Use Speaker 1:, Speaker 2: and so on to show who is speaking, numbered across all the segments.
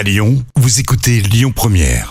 Speaker 1: À Lyon, vous écoutez Lyon Première.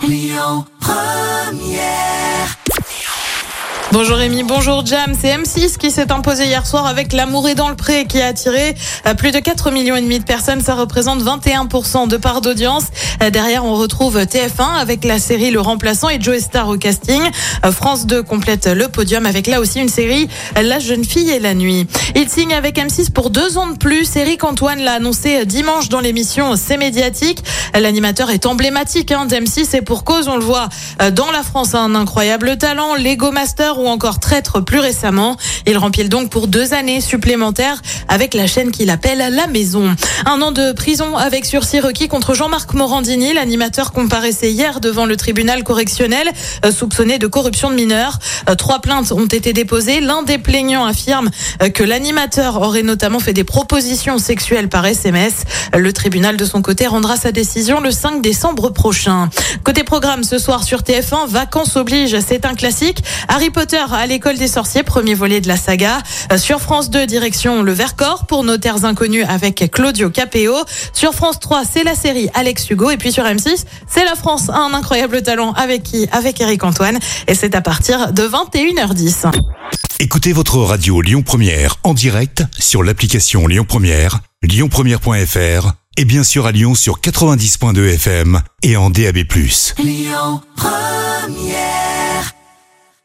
Speaker 2: Bonjour Rémi, bonjour Jam. C'est M6 qui s'est imposé hier soir avec L'amour est dans le pré qui a attiré euh, plus de 4 millions et demi de personnes. Ça représente 21% de part d'audience. Euh, Derrière, on retrouve TF1 avec la série Le Remplaçant et Joe Star au casting. Euh, France 2 complète le podium avec là aussi une série La jeune fille et la nuit. Il signe avec M6 pour deux ans de plus. Eric Antoine l'a annoncé dimanche dans l'émission C'est médiatique. L'animateur est emblématique hein, d'M6 et pour cause, on le voit dans la France, un incroyable talent, Lego Master ou encore Traître plus récemment. Il rempile donc pour deux années supplémentaires avec la chaîne qu'il appelle La Maison. Un an de prison avec sursis requis contre Jean-Marc Morandini. L'animateur comparaissait hier devant le tribunal correctionnel euh, soupçonné de corruption de mineurs. Euh, Trois plaintes ont été déposées. L'un des plaignants affirme euh, que l'animateur aurait notamment fait des propositions sexuelles par SMS. Le tribunal de son côté rendra sa décision le 5 décembre prochain. Côté programme ce soir sur TF1, vacances oblige, c'est un classique. Harry Potter à l'école des sorciers, premier volet de la saga. Sur France 2, direction le Vercors pour nos terres inconnues avec Claudio Capéo. Sur France 3, c'est la série Alex Hugo. Puis sur M6, c'est la France, un incroyable talent avec qui Avec Eric Antoine. Et c'est à partir de 21h10.
Speaker 1: Écoutez votre radio Lyon Première en direct sur l'application Lyon Première, lyonpremière.fr et bien sûr à Lyon sur 90.2 FM et en DAB+.